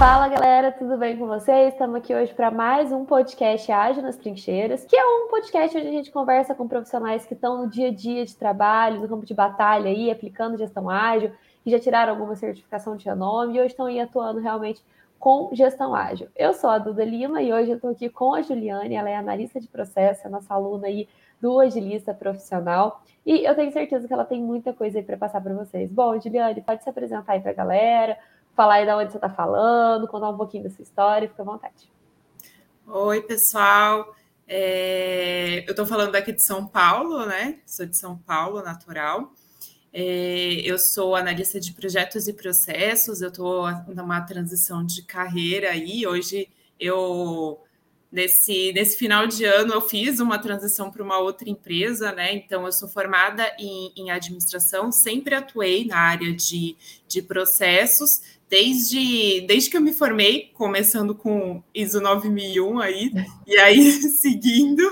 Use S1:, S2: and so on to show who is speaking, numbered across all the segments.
S1: Fala galera, tudo bem com vocês? Estamos aqui hoje para mais um podcast Ágil nas Trincheiras, que é um podcast onde a gente conversa com profissionais que estão no dia a dia de trabalho, no campo de batalha aí, aplicando gestão ágil, que já tiraram alguma certificação de renome e hoje estão aí atuando realmente com gestão ágil. Eu sou a Duda Lima e hoje eu estou aqui com a Juliane, ela é analista de processo, é nossa aluna aí do Agilista Profissional, e eu tenho certeza que ela tem muita coisa aí para passar para vocês. Bom, Juliane, pode se apresentar aí para a galera, falar aí de onde você está falando, contar um pouquinho da sua história, fica à vontade.
S2: Oi, pessoal. É... eu estou falando aqui de São Paulo, né? Sou de São Paulo, natural. É, eu sou analista de projetos e processos, eu estou numa transição de carreira aí. Hoje eu nesse, nesse final de ano eu fiz uma transição para uma outra empresa, né? Então eu sou formada em, em administração, sempre atuei na área de, de processos, desde, desde que eu me formei, começando com ISO 9001 aí, e aí seguindo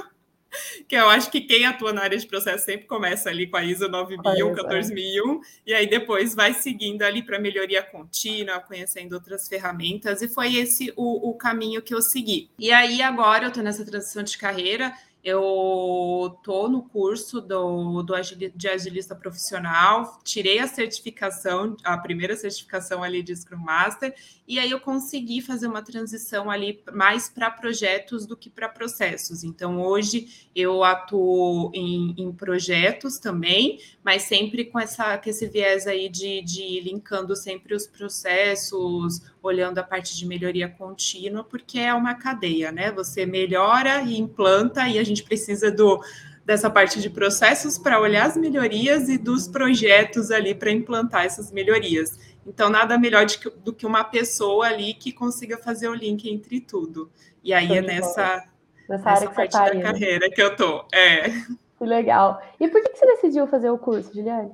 S2: que eu acho que quem atua na área de processo sempre começa ali com a ISO 9001, 14001, e aí depois vai seguindo ali para melhoria contínua, conhecendo outras ferramentas, e foi esse o, o caminho que eu segui. E aí agora eu estou nessa transição de carreira, eu estou no curso do, do de agilista profissional, tirei a certificação, a primeira certificação ali de Scrum Master, e aí eu consegui fazer uma transição ali mais para projetos do que para processos. Então, hoje eu atuo em, em, projetos também, mas sempre com, essa, com esse viés aí de, de linkando sempre os processos, olhando a parte de melhoria contínua, porque é uma cadeia, né? Você melhora e implanta, e a gente precisa do dessa parte de processos para olhar as melhorias e dos projetos ali para implantar essas melhorias. Então, nada melhor que, do que uma pessoa ali que consiga fazer o link entre tudo. E aí é nessa, nessa, nessa parte tá da né? carreira que eu tô. É.
S1: Que legal. E por que você decidiu fazer o curso, Juliane?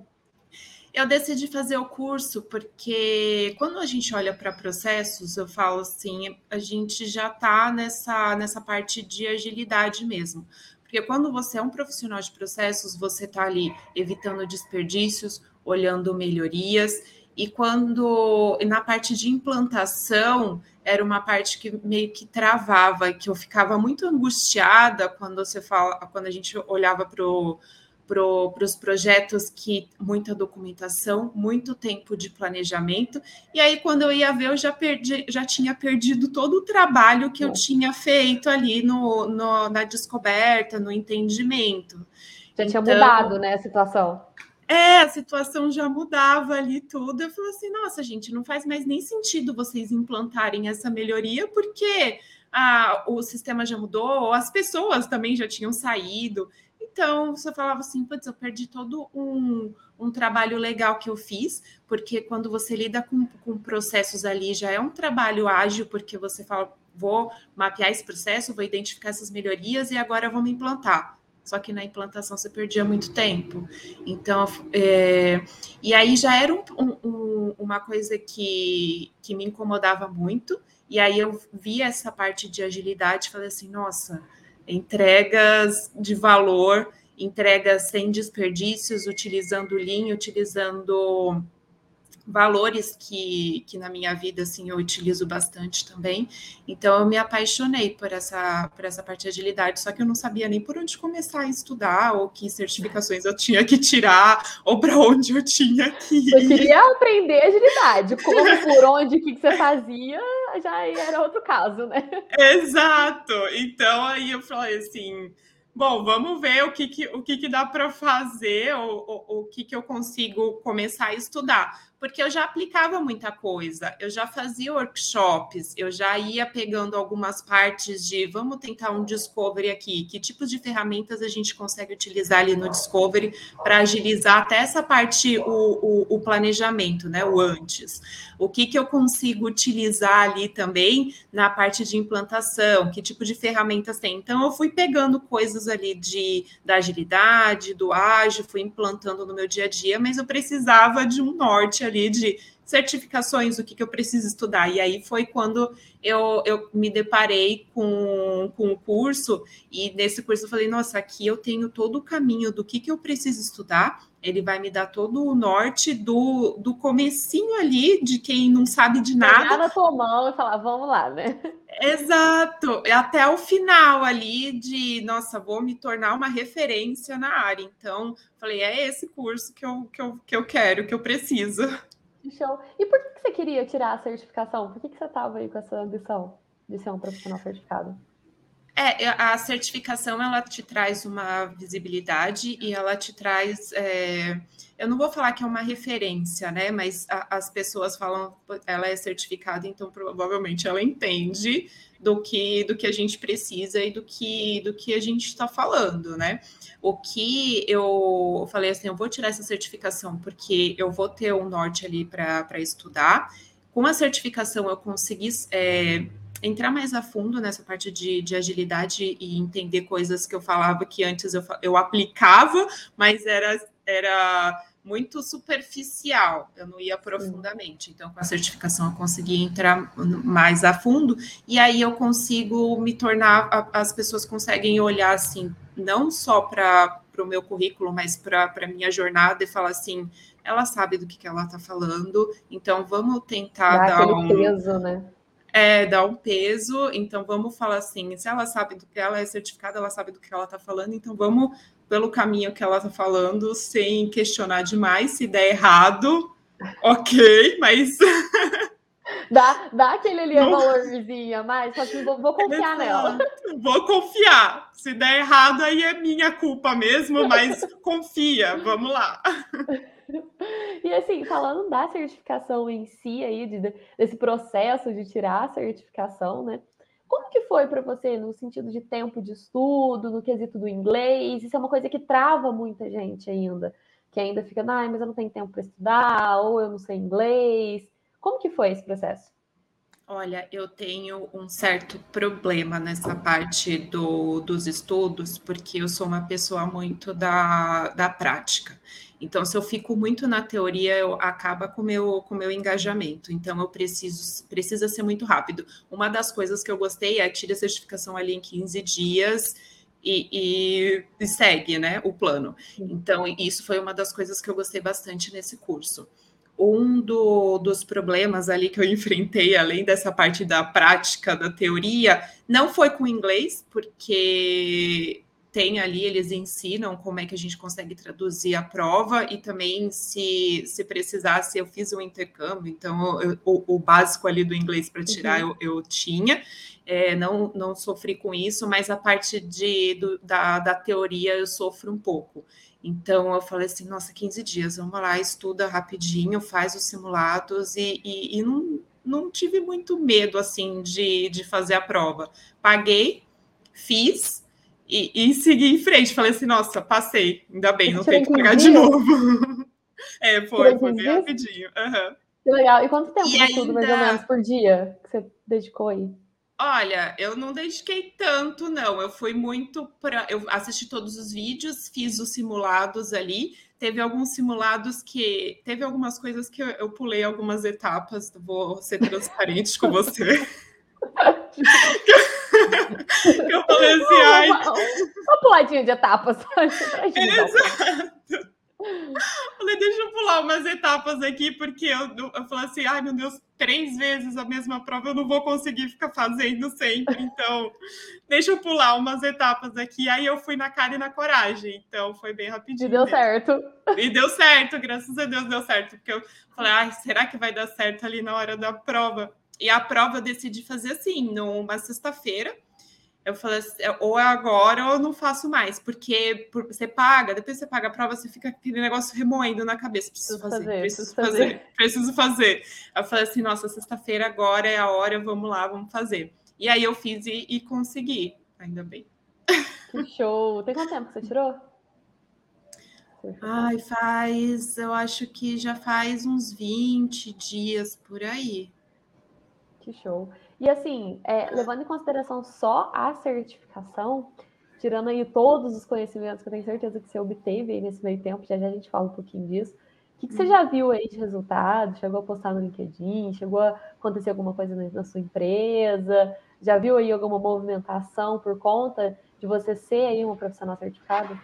S2: Eu decidi fazer o curso porque quando a gente olha para processos, eu falo assim, a gente já está nessa, nessa parte de agilidade mesmo. Porque quando você é um profissional de processos, você está ali evitando desperdícios, olhando melhorias, e quando na parte de implantação era uma parte que meio que travava, que eu ficava muito angustiada quando você fala, quando a gente olhava para o para os projetos que muita documentação, muito tempo de planejamento, e aí quando eu ia ver, eu já perdi, já tinha perdido todo o trabalho que eu tinha feito ali no, no na descoberta, no entendimento.
S1: Já tinha então, mudado, né, a situação.
S2: É, a situação já mudava ali tudo. Eu falei assim, nossa, gente, não faz mais nem sentido vocês implantarem essa melhoria, porque ah, o sistema já mudou, as pessoas também já tinham saído. Então, você falava assim, putz, eu perdi todo um, um trabalho legal que eu fiz, porque quando você lida com, com processos ali, já é um trabalho ágil, porque você fala, vou mapear esse processo, vou identificar essas melhorias e agora vamos implantar. Só que na implantação você perdia muito tempo. Então, é, e aí já era um, um, uma coisa que, que me incomodava muito. E aí eu vi essa parte de agilidade e falei assim, nossa, entregas de valor, entregas sem desperdícios, utilizando linha, utilizando valores que, que na minha vida assim eu utilizo bastante também. Então eu me apaixonei por essa por essa parte de agilidade, só que eu não sabia nem por onde começar a estudar ou que certificações eu tinha que tirar ou para onde eu tinha que ir.
S1: Eu queria aprender agilidade, como por onde o que, que você fazia, já era outro caso, né?
S2: Exato. Então aí eu falei assim, Bom, vamos ver o que, que o que, que dá para fazer, ou, ou, o que, que eu consigo começar a estudar porque eu já aplicava muita coisa, eu já fazia workshops, eu já ia pegando algumas partes de vamos tentar um discovery aqui, que tipos de ferramentas a gente consegue utilizar ali no discovery para agilizar até essa parte, o, o, o, planejamento, né? O antes. O que, que eu consigo utilizar ali também na parte de implantação, que tipo de ferramentas tem. Então, eu fui pegando coisas ali de, da agilidade, do ágil, fui implantando no meu dia a dia, mas eu precisava de um norte ali ali de certificações, o que, que eu preciso estudar. E aí foi quando eu, eu me deparei com, com o curso, e nesse curso eu falei, nossa, aqui eu tenho todo o caminho do que, que eu preciso estudar. Ele vai me dar todo o norte do, do comecinho ali, de quem não sabe de nada. Pegar
S1: na tua mão e falar, vamos lá, né?
S2: Exato, até o final ali de, nossa, vou me tornar uma referência na área. Então, falei, é esse curso que eu, que eu, que eu quero, que eu preciso.
S1: Show. E por que você queria tirar a certificação? Por que você estava aí com essa ambição de ser um profissional certificado?
S2: É, a certificação ela te traz uma visibilidade e ela te traz. É, eu não vou falar que é uma referência, né? Mas a, as pessoas falam, ela é certificada, então provavelmente ela entende do que do que a gente precisa e do que do que a gente está falando, né? O que eu falei assim, eu vou tirar essa certificação porque eu vou ter um norte ali para estudar. Com a certificação eu consegui é, entrar mais a fundo nessa parte de, de, agilidade e entender coisas que eu falava que antes eu, eu aplicava, mas era, era muito superficial, eu não ia profundamente. Então, com a certificação, eu consegui entrar mais a fundo, e aí eu consigo me tornar, as pessoas conseguem olhar assim, não só para o meu currículo, mas para a minha jornada e falar assim. Ela sabe do que, que ela está falando, então vamos tentar Dá dar um
S1: peso, né?
S2: É, dar um peso. Então, vamos falar assim: se ela sabe do que ela é certificada, ela sabe do que ela está falando, então vamos pelo caminho que ela está falando, sem questionar demais. Se der errado, ok, mas.
S1: Dá, dá aquele ali Não. valorzinho a mais, só que vou, vou confiar nela.
S2: Vou confiar. Se der errado, aí é minha culpa mesmo, mas confia, vamos lá.
S1: E assim, falando da certificação em si, aí, de, desse processo de tirar a certificação, né? Como que foi para você no sentido de tempo de estudo, no quesito do inglês? Isso é uma coisa que trava muita gente ainda, que ainda fica, ah, mas eu não tenho tempo para estudar, ou eu não sei inglês. Como que foi esse processo?
S2: Olha, eu tenho um certo problema nessa parte do, dos estudos, porque eu sou uma pessoa muito da, da prática. Então, se eu fico muito na teoria, eu acaba com meu, o com meu engajamento. Então, eu preciso precisa ser muito rápido. Uma das coisas que eu gostei é tirar a certificação ali em 15 dias e, e, e segue né, o plano. Então, isso foi uma das coisas que eu gostei bastante nesse curso um do, dos problemas ali que eu enfrentei, além dessa parte da prática, da teoria, não foi com inglês, porque tem ali, eles ensinam como é que a gente consegue traduzir a prova e também se, se precisasse, eu fiz um intercâmbio, então eu, o, o, básico ali do inglês para tirar uhum. eu, eu, tinha, é, não, não sofri com isso, mas a parte de, do, da, da teoria eu sofro um pouco. Então eu falei assim, nossa, 15 dias, vamos lá, estuda rapidinho, faz os simulados e, e, e não, não tive muito medo assim de, de fazer a prova. Paguei, fiz, e, e segui em frente. Falei assim, nossa, passei, ainda bem, não tenho que pagar de novo. é, foi, foi bem rapidinho. Uhum.
S1: Que legal. E quanto tempo de estudo, mais ou menos, por dia que você dedicou aí?
S2: Olha, eu não dediquei tanto, não. Eu fui muito para. Eu assisti todos os vídeos, fiz os simulados ali. Teve alguns simulados que. Teve algumas coisas que eu, eu pulei algumas etapas. Vou ser transparente com você. eu falei assim, ai.
S1: Uma puladinha de etapas.
S2: Exato. Falei, deixa eu pular umas etapas aqui, porque eu, eu falei assim, ai meu Deus, três vezes a mesma prova, eu não vou conseguir ficar fazendo sempre, então deixa eu pular umas etapas aqui. Aí eu fui na cara e na coragem, então foi bem rapidinho.
S1: E deu mesmo. certo.
S2: E deu certo, graças a Deus deu certo, porque eu falei, ai, será que vai dar certo ali na hora da prova? E a prova eu decidi fazer assim, numa sexta-feira. Eu falei assim, é, ou é agora ou eu não faço mais, porque você paga, depois você paga a prova, você fica aquele negócio remoendo na cabeça. Preciso, fazer, fazer, preciso fazer, fazer, preciso fazer. Eu falei assim, nossa, sexta-feira agora é a hora, vamos lá, vamos fazer. E aí eu fiz e, e consegui, ainda bem.
S1: Que show! Tem quanto tempo que você tirou?
S2: Ai, faz, eu acho que já faz uns 20 dias por aí.
S1: Que show. E assim, é, levando em consideração só a certificação, tirando aí todos os conhecimentos que eu tenho certeza que você obteve aí nesse meio tempo, já já a gente fala um pouquinho disso. O que, que você já viu aí de resultado? Chegou a postar no LinkedIn? Chegou a acontecer alguma coisa na, sua empresa? Já viu aí alguma movimentação por conta de você ser aí uma profissional certificada?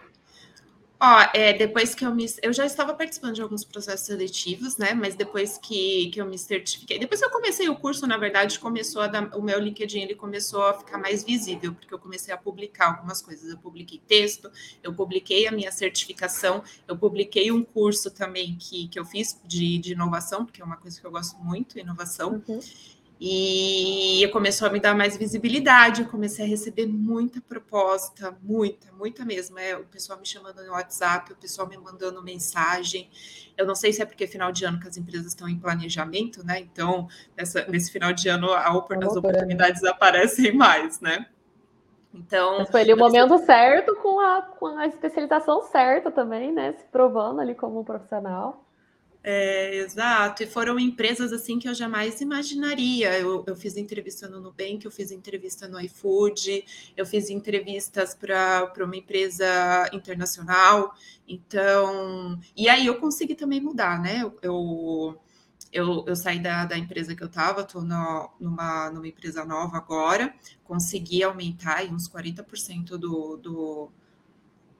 S2: Ó, é, depois que eu me. Eu já estava participando de alguns processos seletivos, né? Mas depois que, que eu me certifiquei. Depois que eu comecei o curso, na verdade, começou dar, o meu LinkedIn ele começou a ficar mais visível, porque eu comecei a publicar algumas coisas. Eu publiquei texto, eu publiquei a minha certificação, eu publiquei um curso também que, que eu fiz de, de inovação, porque é uma coisa que eu gosto muito, inovação. Uhum. E começou a me dar mais visibilidade, eu comecei a receber muita proposta, muita, muita mesmo. É, o pessoal me chamando no WhatsApp, o pessoal me mandando mensagem. Eu não sei se é porque final de ano que as empresas estão em planejamento, né? Então, nessa, nesse final de ano, a, as oportunidades aparecem mais, né?
S1: Então. Mas foi ali o momento certo com a, com a especialização certa também, né? Se provando ali como um profissional.
S2: É, exato, e foram empresas assim que eu jamais imaginaria. Eu, eu fiz entrevista no Nubank, eu fiz entrevista no iFood, eu fiz entrevistas para uma empresa internacional. Então, e aí eu consegui também mudar, né? Eu, eu, eu, eu saí da, da empresa que eu estava, estou numa, numa empresa nova agora, consegui aumentar uns 40% do, do,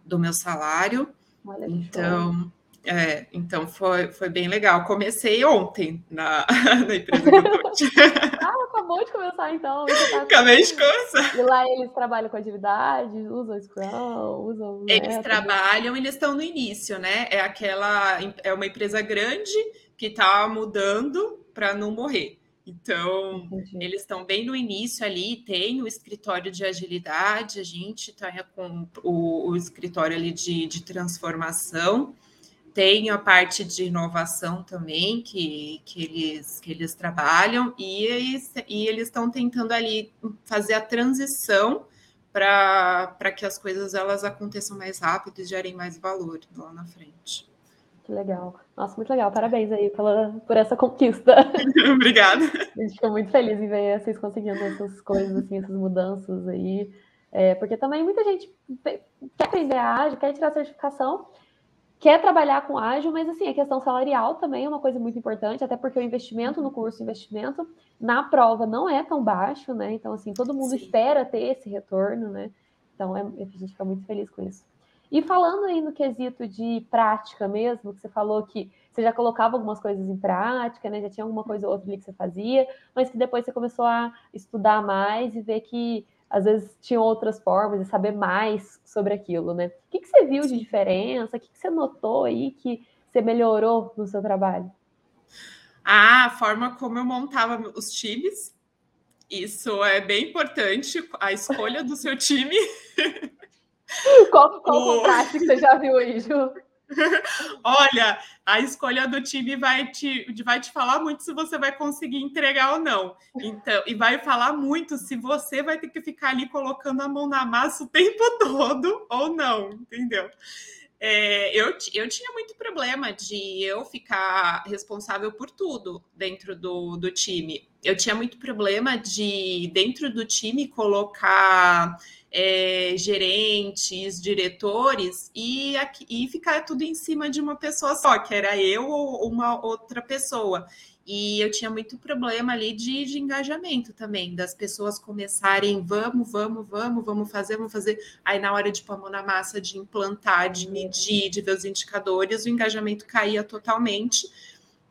S2: do meu salário. Olha então. É, então foi, foi bem legal. Comecei ontem na, na empresa que eu tô.
S1: ah, acabou de começar então.
S2: Tá Acabei de começar.
S1: E lá eles trabalham com atividades, usam Scrum, usam.
S2: Eles trabalham, eles estão no início, né? É aquela. É uma empresa grande que está mudando para não morrer. Então, Entendi. eles estão bem no início ali, tem o escritório de agilidade, a gente está com o, o escritório ali de, de transformação tem a parte de inovação também que, que, eles, que eles trabalham e, e eles estão tentando ali fazer a transição para que as coisas elas aconteçam mais rápido e gerem mais valor lá na frente.
S1: Que legal. Nossa, muito legal. Parabéns aí pela, por essa conquista.
S2: Obrigada.
S1: A gente ficou muito feliz em ver vocês conseguindo essas coisas, assim, essas mudanças aí. É, porque também muita gente quer aprender a ágil, quer tirar a certificação, quer trabalhar com ágil, mas assim, a questão salarial também é uma coisa muito importante, até porque o investimento no curso, o investimento na prova não é tão baixo, né? Então, assim, todo mundo Sim. espera ter esse retorno, né? Então, é, a gente fica muito feliz com isso. E falando aí no quesito de prática mesmo, que você falou que você já colocava algumas coisas em prática, né? Já tinha alguma coisa ou outra ali que você fazia, mas que depois você começou a estudar mais e ver que às vezes tinham outras formas de saber mais sobre aquilo, né? O que, que você viu de diferença? O que, que você notou aí que você melhorou no seu trabalho?
S2: Ah, a forma como eu montava os times. Isso é bem importante, a escolha do seu time.
S1: Qual, qual o contraste que você já viu aí, Ju?
S2: Olha, a escolha do time vai te, vai te falar muito se você vai conseguir entregar ou não. Então, e vai falar muito se você vai ter que ficar ali colocando a mão na massa o tempo todo ou não, entendeu? É, eu, eu tinha muito problema de eu ficar responsável por tudo dentro do, do time. Eu tinha muito problema de, dentro do time, colocar é, gerentes, diretores e, e ficar tudo em cima de uma pessoa só, que era eu ou uma outra pessoa. E eu tinha muito problema ali de, de, engajamento também, das pessoas começarem, vamos, vamos, vamos, vamos fazer, vamos fazer. Aí na hora de pôr a mão na massa, de implantar, de medir, de ver os indicadores, o engajamento caía totalmente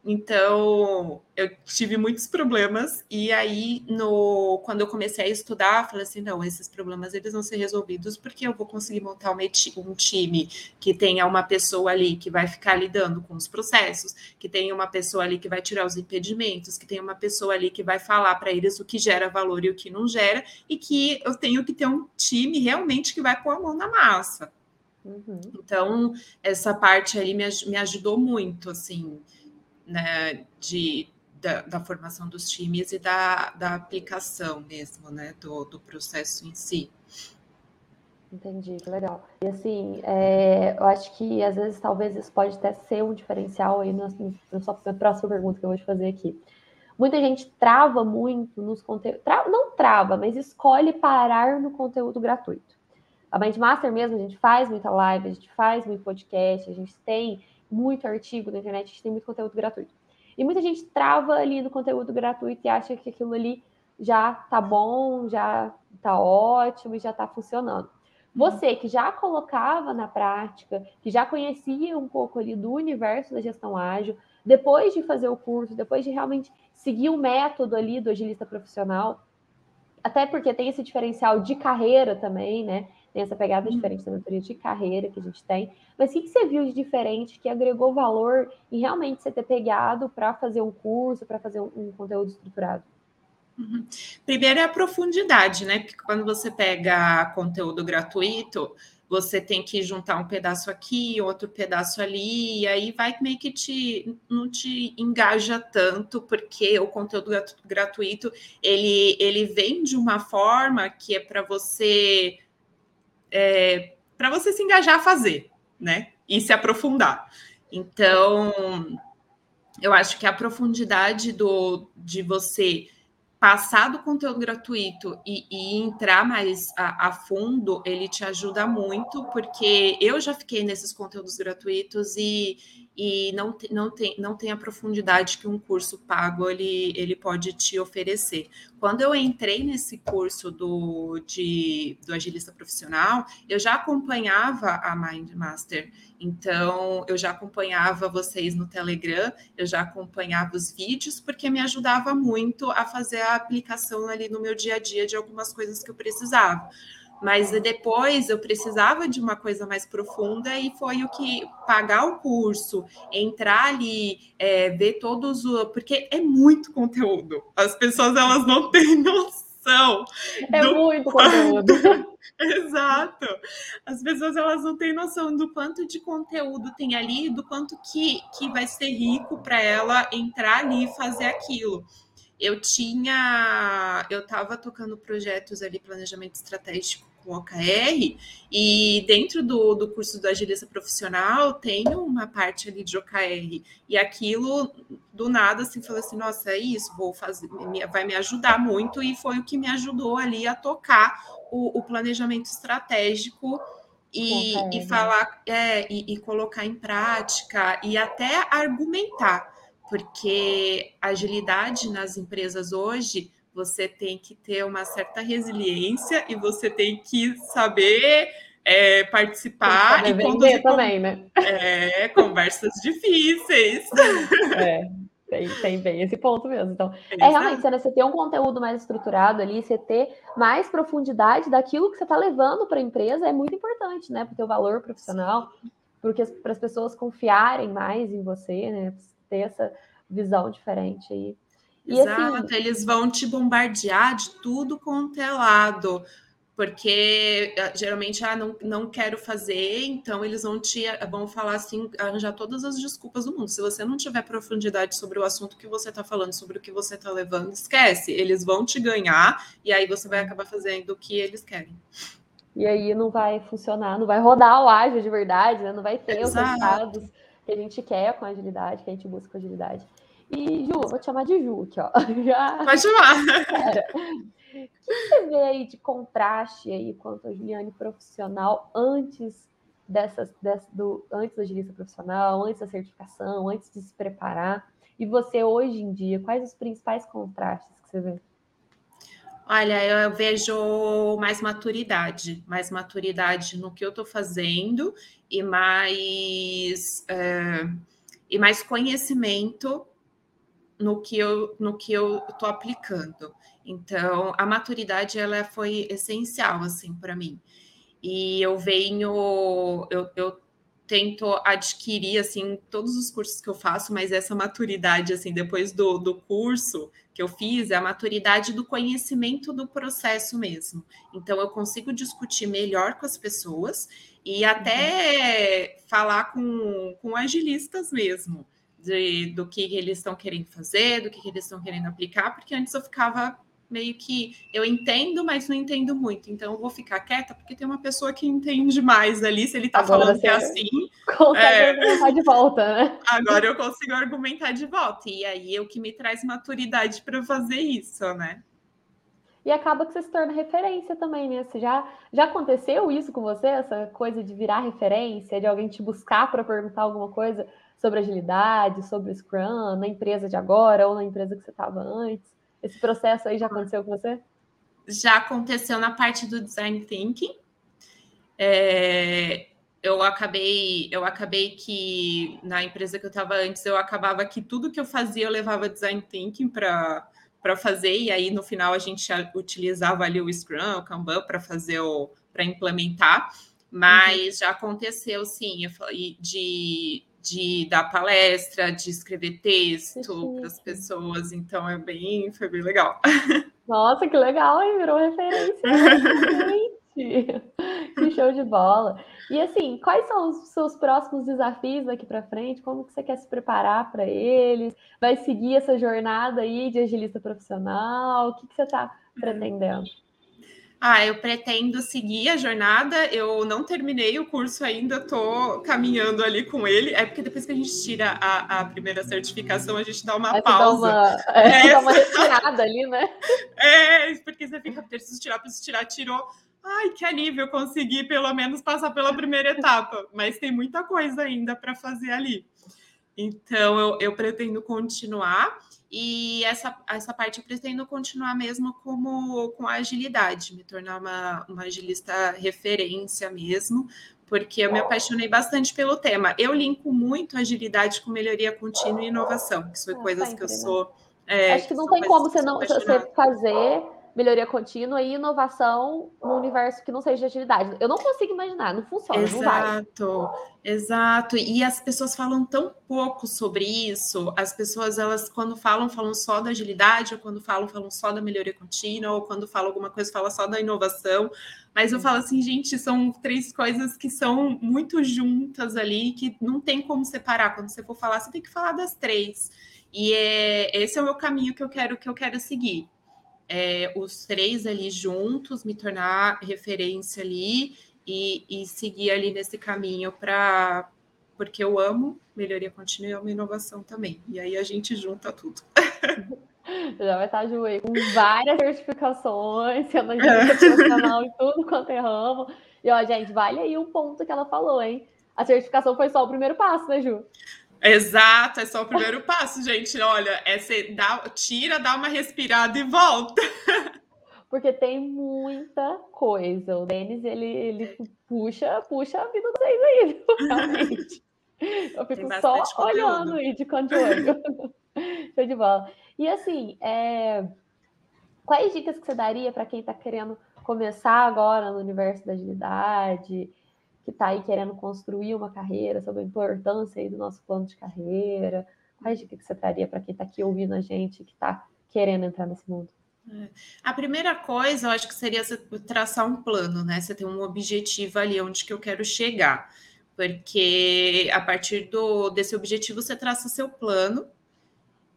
S2: então, eu tive muitos problemas e aí no quando eu comecei a estudar, falei assim, não, esses problemas eles vão ser resolvidos porque eu vou conseguir montar um time que tenha uma pessoa ali que vai ficar lidando com os processos, que tenha uma pessoa ali que vai tirar os impedimentos, que tenha uma pessoa ali que vai falar para eles o que gera valor e o que não gera e que eu tenho que ter um time realmente que vai pôr a mão na massa. Uhum. Então, essa parte ali me, me ajudou muito, assim, né, de, da, da, formação dos times e da, da aplicação mesmo, né, do, do processo em si.
S1: Entendi, que legal. E assim, é, eu acho que às vezes talvez isso pode até ser um diferencial aí na, na próxima pergunta que eu vou te fazer aqui. Muita gente trava muito nos conteúdos, tra não trava, mas escolhe parar no conteúdo gratuito. A Mindmaster mesmo, a gente faz muita live, a gente faz muito podcast, a gente tem muito artigo na internet, a gente tem muito conteúdo gratuito. E muita gente trava ali no conteúdo gratuito e acha que aquilo ali já tá bom, já tá ótimo e já tá funcionando. Você que já colocava na prática, que já conhecia um pouco ali do universo da gestão ágil, depois de fazer o curso, depois de realmente seguir o método ali do agilista profissional, até porque tem esse diferencial de carreira também, né? Tem essa pegada uhum. diferente da mentoria de carreira que a gente tem. Mas o que, você viu de diferente que agregou valor em realmente você ter pegado para fazer um curso, para fazer um, um, conteúdo estruturado?
S2: Uhum. Primeiro é a profundidade, né? Porque quando você pega conteúdo gratuito, você tem que juntar um pedaço aqui, outro pedaço ali, e aí vai meio que te não te engaja tanto, porque o conteúdo gratuito ele, ele vem de uma forma que é para você é, para você se engajar a fazer, né? E se aprofundar. Então, eu acho que a profundidade do de você passar do conteúdo gratuito e, e entrar mais a, a, fundo, ele te ajuda muito, porque eu já fiquei nesses conteúdos gratuitos e, e não, não, tem, não tem a profundidade que um curso pago ele, ele pode te oferecer. Quando eu entrei nesse curso do, de, do agilista profissional, eu já acompanhava a Mind Master. Então, eu já acompanhava vocês no Telegram, eu já acompanhava os vídeos, porque me ajudava muito a fazer a aplicação ali no meu dia a dia de algumas coisas que eu precisava mas depois eu precisava de uma coisa mais profunda e foi o que pagar o curso, entrar ali, é, ver todos o. Porque é muito conteúdo. As pessoas elas não têm noção.
S1: É muito conteúdo.
S2: Exato. As pessoas elas não têm noção do quanto de conteúdo tem ali, do quanto que, que vai ser rico para ela entrar ali e fazer aquilo eu tinha, eu estava tocando projetos ali, planejamento estratégico com OKR, e dentro do, do curso do agilista profissional tem uma parte ali de OKR, e aquilo do nada assim, falei assim, nossa, é isso, vou fazer, vai me ajudar muito, e foi o que me ajudou ali a tocar o, o planejamento estratégico e, e falar é, e, e colocar em prática e até argumentar, porque agilidade nas empresas hoje você tem que ter uma certa resiliência e você tem que saber é, participar
S1: e conduzir também, né?
S2: É, conversas difíceis.
S1: É, tem, tem bem esse ponto mesmo. Então, é, é realmente né, você ter um conteúdo mais estruturado ali, você ter mais profundidade daquilo que você está levando para a empresa é muito importante, né? Para o teu valor profissional, porque para as pessoas confiarem mais em você, né? Ter essa visão diferente aí.
S2: E Exato, assim... eles vão te bombardear de tudo quanto é lado, porque ah, geralmente ah, não, não quero fazer, então eles vão te vão falar assim, arranjar todas as desculpas do mundo. Se você não tiver profundidade sobre o assunto que você está falando, sobre o que você está levando, esquece, eles vão te ganhar e aí você vai acabar fazendo o que eles querem.
S1: E aí não vai funcionar, não vai rodar o ágil de verdade, né? não vai ter Exato. os resultados que a gente quer com agilidade, que a gente busca com agilidade. E, Ju, vou te chamar de Ju aqui, ó.
S2: Já... Pode chamar.
S1: O que você vê aí de contraste aí quanto a Juliane profissional antes dessas, dessa, do, antes da agilista profissional, antes da certificação, antes de se preparar? E você hoje em dia, quais os principais contrastes que você vê?
S2: Olha, eu vejo mais maturidade, mais maturidade no que eu estou fazendo e mais, é, e mais conhecimento no que eu no que eu estou aplicando. Então, a maturidade ela foi essencial assim para mim. E eu venho eu, eu tento adquirir assim todos os cursos que eu faço, mas essa maturidade assim depois do, do curso que eu fiz é a maturidade do conhecimento do processo mesmo. Então eu consigo discutir melhor com as pessoas e até uhum. falar com, com agilistas mesmo de, do que eles estão querendo fazer, do que eles estão querendo aplicar, porque antes eu ficava meio que eu entendo, mas não entendo muito. Então eu vou ficar quieta porque tem uma pessoa que entende mais ali, se ele está falando que é assim.
S1: Consegue é... argumentar de volta, né?
S2: Agora eu consigo argumentar de volta. E aí é o que me traz maturidade para fazer isso, né?
S1: E acaba que você se torna referência também, né? Você já, já aconteceu isso com você, essa coisa de virar referência, de alguém te buscar para perguntar alguma coisa? Sobre agilidade, sobre Scrum, na empresa de agora ou na empresa que você estava antes? Esse processo aí já aconteceu com você?
S2: Já aconteceu na parte do design thinking. É, eu acabei, eu acabei que na empresa que eu estava antes, eu acabava que tudo que eu fazia eu levava design thinking para para fazer, e aí no final a gente utilizava ali o Scrum, o Kanban para fazer o para implementar, mas uhum. já aconteceu sim, de, de dar palestra, de escrever texto para as pessoas, então é bem, foi bem legal.
S1: Nossa, que legal, hein? Virou referência. Gente, que show de bola. E assim, quais são os seus próximos desafios aqui para frente? Como que você quer se preparar para eles? Vai seguir essa jornada aí de agilista profissional? O que, que você está pretendendo?
S2: Ah, eu pretendo seguir a jornada. Eu não terminei o curso ainda, estou caminhando ali com ele. É porque depois que a gente tira a, a primeira certificação, a gente dá uma pausa.
S1: Dá uma, é, é, dá uma respirada ali, né?
S2: É, porque você fica, preciso tirar, preciso tirar, tirou. Ai, que alívio, eu consegui pelo menos passar pela primeira etapa, mas tem muita coisa ainda para fazer ali. Então, eu, eu, pretendo continuar e essa, essa parte eu pretendo continuar mesmo como com a agilidade, me tornar uma, uma agilista referência mesmo, porque eu me apaixonei bastante pelo tema. Eu linko muito agilidade com melhoria contínua e inovação, que são ah, coisas tá que eu sou.
S1: É, Acho que não tem como você não você fazer melhoria contínua e inovação no universo que não seja agilidade. Eu não consigo imaginar, não funciona,
S2: exato,
S1: não
S2: vai. Exato, e as pessoas falam tão pouco sobre isso. As pessoas, elas, quando falam, falam só da agilidade, ou quando falam, falam só da melhoria contínua, ou quando falam alguma coisa, fala só da inovação. Mas eu falo assim, gente, são três coisas que são muito juntas ali, que não tem como separar. Quando você for falar, você tem que falar das três. E é, esse é o meu caminho que eu quero que eu quero seguir é, os três ali juntos, me tornar referência ali e, e seguir ali nesse caminho para porque eu amo melhoria contínua e amo inovação também. E aí a gente junta tudo.
S1: Já vai estar Ju com várias certificações, sendo agente profissional em tudo quanto é ramo. E ó, gente, vale aí o ponto que ela falou, hein? A certificação foi só o primeiro passo, né, Ju?
S2: Exato, é só o primeiro passo, gente. Olha, é você dá, tira, dá uma respirada e volta.
S1: Porque tem muita coisa. O Denis, ele, ele puxa, puxa a vida de vocês aí, realmente. Eu fico só olhando aí de canto de olho. Show de bola. E assim, é... quais dicas que você daria para quem está querendo começar agora no universo da agilidade? Que está aí querendo construir uma carreira, sobre a importância aí do nosso plano de carreira? Quais dicas que você traria para quem está aqui ouvindo a gente, que está querendo entrar nesse mundo?
S2: É. A primeira coisa, eu acho que seria traçar um plano, né? Você ter um objetivo ali, onde que eu quero chegar. Porque a partir do, desse objetivo, você traça seu plano,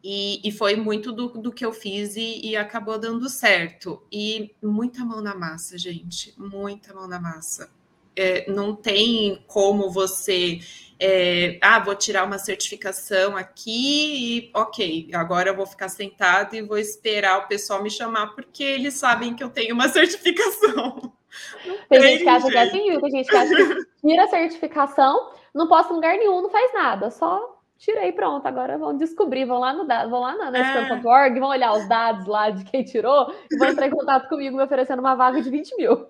S2: e, e, foi muito do, do que eu fiz e, e, acabou dando certo. E muita mão na massa, gente. Muita mão na massa é, não tem como você. É, ah, vou tirar uma certificação aqui e ok, agora eu vou ficar sentado e vou esperar o pessoal me chamar porque eles sabem que eu tenho uma certificação.
S1: Tem gente que acha que é assim, tem gente que acha que tira a certificação, não posso em lugar nenhum, não faz nada, só tirei pronto. Agora vão descobrir, vão lá no vão lá na é. vão olhar os dados lá de quem tirou e vão entrar em contato comigo me oferecendo uma vaga de 20 mil.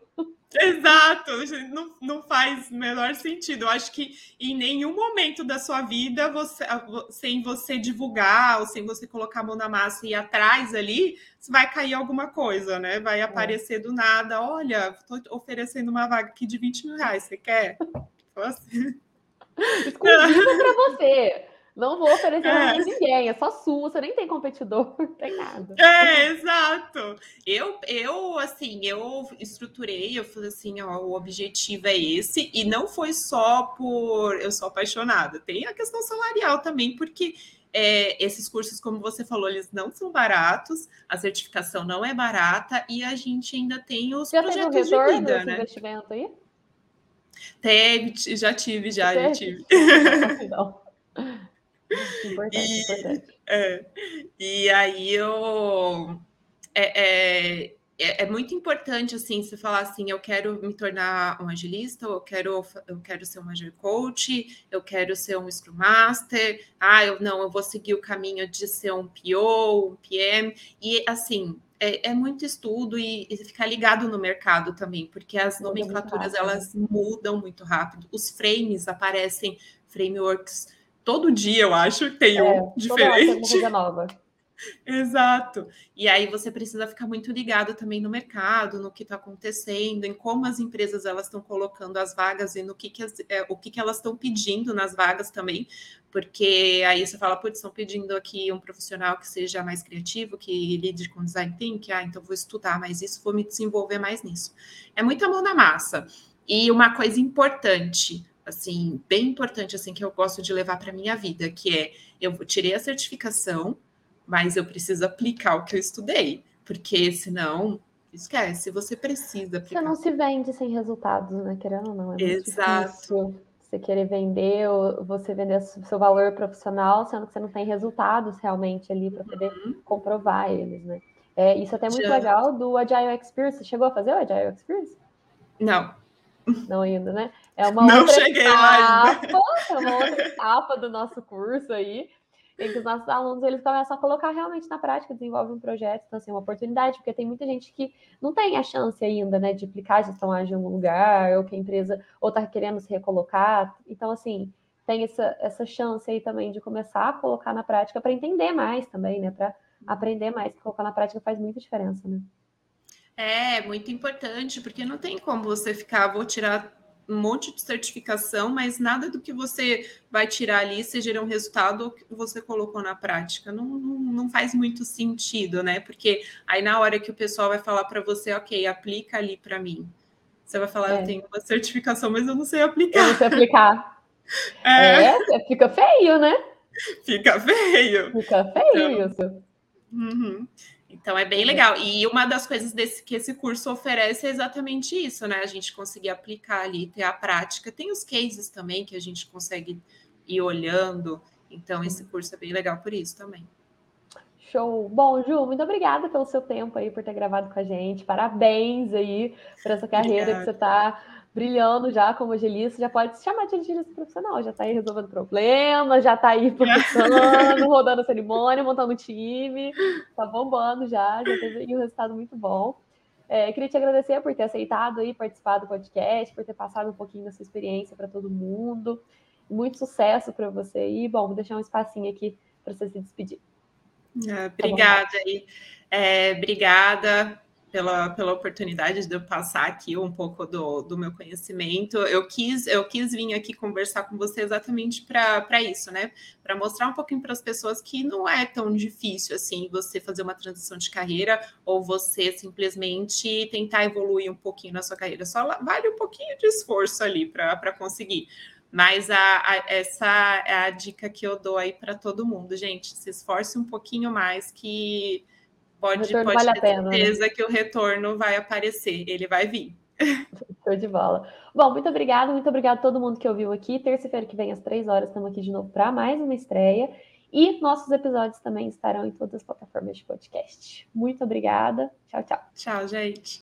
S2: Exato, não, não faz menor sentido. Eu acho que em nenhum momento da sua vida, você, sem você divulgar ou sem você colocar a mão na massa e ir atrás ali, vai cair alguma coisa, né? Vai é. aparecer do nada. Olha, estou oferecendo uma vaga aqui de 20 mil reais, você quer?
S1: Assim. Exclusiva para você. Não vou oferecer é. a ninguém, é só sua, você nem tem competidor, não tem nada.
S2: É, exato. Eu, eu, assim, eu estruturei, eu falei assim, ó, o objetivo é esse, e não foi só por eu sou apaixonada, tem a questão salarial também, porque é, esses cursos, como você falou, eles não são baratos, a certificação não é barata, e a gente ainda tem os já projetos um de vida, né?
S1: investimento aí?
S2: Teve, já tive, já, já tive. Não.
S1: Importante, e, importante.
S2: É, e aí eu. É, é, é, é, muito importante assim você falar assim eu quero me tornar um agilista eu quero eu quero ser um agile coach eu quero ser um scrum master ah eu não eu vou seguir o caminho de ser um PO um PM e assim é, é muito estudo e, e, ficar ligado no mercado também, porque as nomenclaturas elas mudam muito rápido. Os frames aparecem, frameworks, todo dia eu acho que tem é, um diferente. Toda nova. Exato. E aí você precisa ficar muito ligado também no mercado, no que está acontecendo, em como as empresas elas estão colocando as vagas e no que, que as, é, o que, que elas estão pedindo nas vagas também, porque aí você fala, putz, estão pedindo aqui um profissional que seja mais criativo, que lide com design thinking, ah, então vou estudar mais isso, vou me desenvolver mais nisso. É muita mão na massa. E uma coisa importante, assim, bem importante, assim, que eu gosto de levar para minha vida, que é, eu tirei a certificação, mas eu preciso aplicar o que eu estudei, porque senão esquece, você precisa aplicar.
S1: Você não se vende sem resultados, né? Querendo ou não.
S2: É Exato.
S1: Você querer vender, ou você vender seu valor profissional, sendo que você não tem resultados realmente ali para poder uhum. comprovar eles, né? É, isso até é muito Já. legal do Agile Experience. Você chegou a fazer o Agile Experience?
S2: Não.
S1: Não ainda, né? É uma
S2: não
S1: outra
S2: cheguei etapa,
S1: é uma outra etapa do nosso curso aí, em que os nossos alunos eles começam a colocar realmente na prática, desenvolvem um projeto, então assim, é uma oportunidade, porque tem muita gente que não tem a chance ainda, né, de aplicar a gestão ágil em algum lugar, ou que a empresa ou está querendo se recolocar, então assim, tem essa, essa chance aí também de começar a colocar na prática para entender mais também, né, para aprender mais, que colocar na prática faz muita diferença, né.
S2: É, muito importante, porque não tem como você ficar, vou tirar um monte de certificação, mas nada do que você vai tirar ali seja um resultado que você colocou na prática. Não, não, não, faz muito sentido, né? Porque aí na hora que o pessoal vai falar para você, ok, aplica ali para mim. Você vai falar, é. eu tenho uma certificação, mas eu não sei aplicar. Eu
S1: não sei aplicar. É. é fica feio, né?
S2: Fica feio.
S1: Fica feio então, isso.
S2: Uhum. Então é bem legal. E uma das coisas desse, que esse curso oferece é exatamente isso, né? A gente conseguir aplicar ali, ter a prática. Tem os cases também que a gente consegue ir olhando. Então, esse curso é bem legal por isso também.
S1: Show. Bom, Ju, muito obrigada pelo seu tempo aí, por ter gravado com a gente. Parabéns aí por essa carreira que você está brilhando já como agilista, já pode se chamar de agilista profissional, já está aí resolvendo problemas, já está aí profissionando, rodando cerimônia, montando time, tá bombando já, já teve um resultado muito bom. É, queria te agradecer por ter aceitado aí participar do podcast, por ter passado um pouquinho da sua experiência para todo mundo. Muito sucesso para você aí. Bom, vou deixar um espacinho aqui para você se despedir.
S2: Ah, obrigada aí. É, obrigada pela, pela oportunidade de eu passar aqui um pouco do, do meu conhecimento. Eu quis, eu quis vir aqui conversar com você exatamente para isso, né? Para mostrar um pouquinho para as pessoas que não é tão difícil assim você fazer uma transição de carreira ou você simplesmente tentar evoluir um pouquinho na sua carreira. Só vale um pouquinho de esforço ali para conseguir. Mas a, a, essa é a dica que eu dou aí para todo mundo, gente. Se esforce um pouquinho mais que pode, pode vale ter pena, né? certeza né? que o retorno vai aparecer, ele vai vir.
S1: Show de bola. Bom, muito obrigada, muito obrigada a todo mundo que ouviu aqui. Terça-feira que vem, às três horas, estamos aqui de novo para mais uma estreia. E nossos episódios também estarão em todas as plataformas de podcast. Muito obrigada. Tchau, tchau.
S2: Tchau, gente.